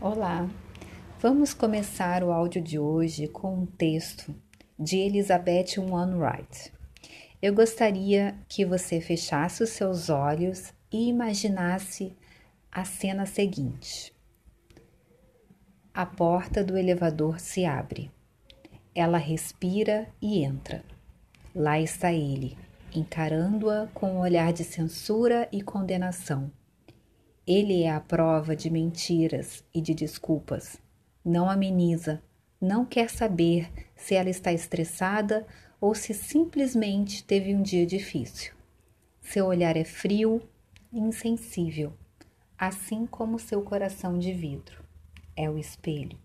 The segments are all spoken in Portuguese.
Olá, vamos começar o áudio de hoje com um texto de Elizabeth Wainwright. Eu gostaria que você fechasse os seus olhos e imaginasse a cena seguinte. A porta do elevador se abre. Ela respira e entra. Lá está ele, encarando-a com um olhar de censura e condenação. Ele é a prova de mentiras e de desculpas. Não ameniza, não quer saber se ela está estressada ou se simplesmente teve um dia difícil. Seu olhar é frio e insensível, assim como seu coração de vidro. É o espelho.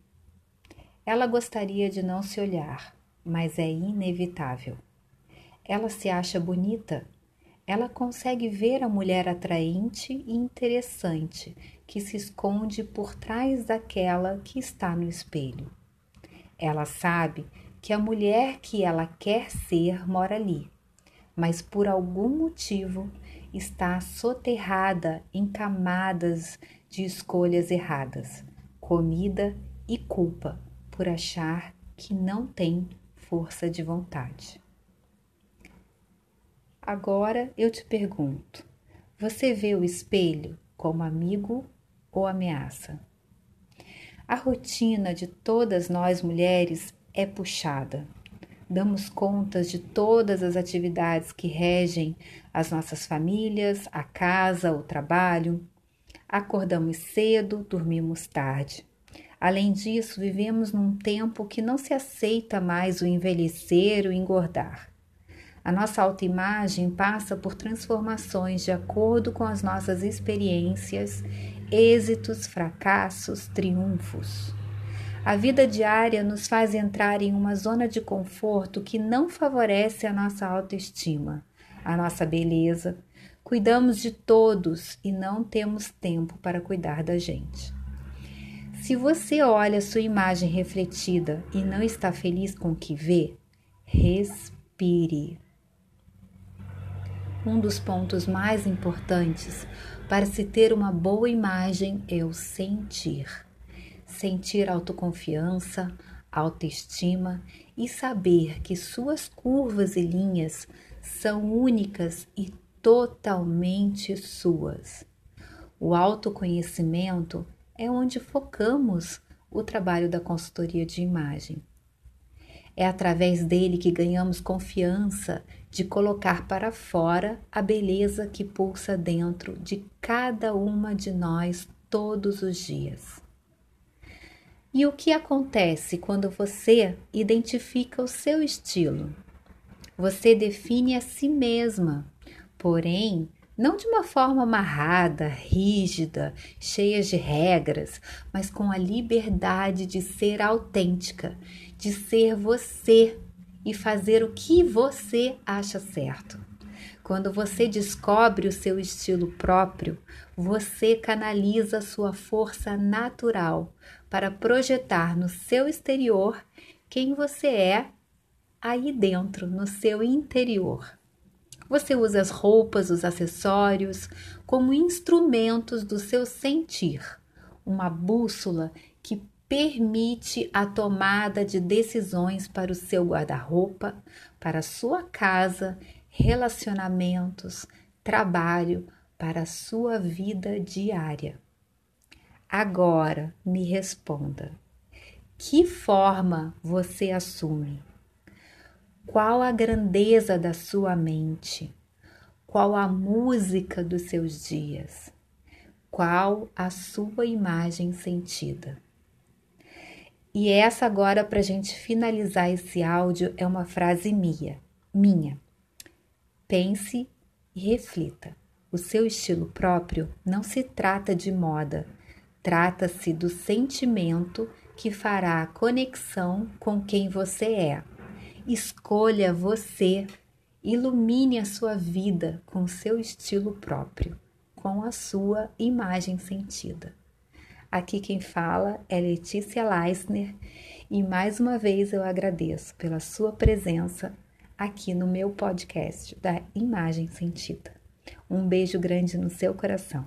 Ela gostaria de não se olhar, mas é inevitável. Ela se acha bonita ela consegue ver a mulher atraente e interessante que se esconde por trás daquela que está no espelho. Ela sabe que a mulher que ela quer ser mora ali, mas por algum motivo está soterrada em camadas de escolhas erradas, comida e culpa por achar que não tem força de vontade. Agora eu te pergunto: você vê o espelho como amigo ou ameaça? A rotina de todas nós mulheres é puxada. Damos contas de todas as atividades que regem as nossas famílias, a casa, o trabalho. Acordamos cedo, dormimos tarde. Além disso, vivemos num tempo que não se aceita mais o envelhecer, o engordar. A nossa autoimagem passa por transformações de acordo com as nossas experiências, êxitos, fracassos, triunfos. A vida diária nos faz entrar em uma zona de conforto que não favorece a nossa autoestima, a nossa beleza. Cuidamos de todos e não temos tempo para cuidar da gente. Se você olha sua imagem refletida e não está feliz com o que vê, respire. Um dos pontos mais importantes para se ter uma boa imagem é o sentir. Sentir autoconfiança, autoestima e saber que suas curvas e linhas são únicas e totalmente suas. O autoconhecimento é onde focamos o trabalho da consultoria de imagem. É através dele que ganhamos confiança de colocar para fora a beleza que pulsa dentro de cada uma de nós todos os dias. E o que acontece quando você identifica o seu estilo? Você define a si mesma, porém, não de uma forma amarrada, rígida, cheia de regras, mas com a liberdade de ser autêntica, de ser você e fazer o que você acha certo. Quando você descobre o seu estilo próprio, você canaliza sua força natural para projetar no seu exterior quem você é aí dentro, no seu interior. Você usa as roupas, os acessórios como instrumentos do seu sentir, uma bússola que permite a tomada de decisões para o seu guarda-roupa, para a sua casa, relacionamentos, trabalho, para a sua vida diária. Agora me responda: que forma você assume? Qual a grandeza da sua mente? Qual a música dos seus dias? Qual a sua imagem sentida? E essa agora, para a gente finalizar esse áudio, é uma frase minha. minha. Pense e reflita. O seu estilo próprio não se trata de moda, trata-se do sentimento que fará a conexão com quem você é. Escolha você, ilumine a sua vida com seu estilo próprio, com a sua imagem sentida. Aqui quem fala é Letícia Leisner e mais uma vez eu agradeço pela sua presença aqui no meu podcast da Imagem Sentida. Um beijo grande no seu coração.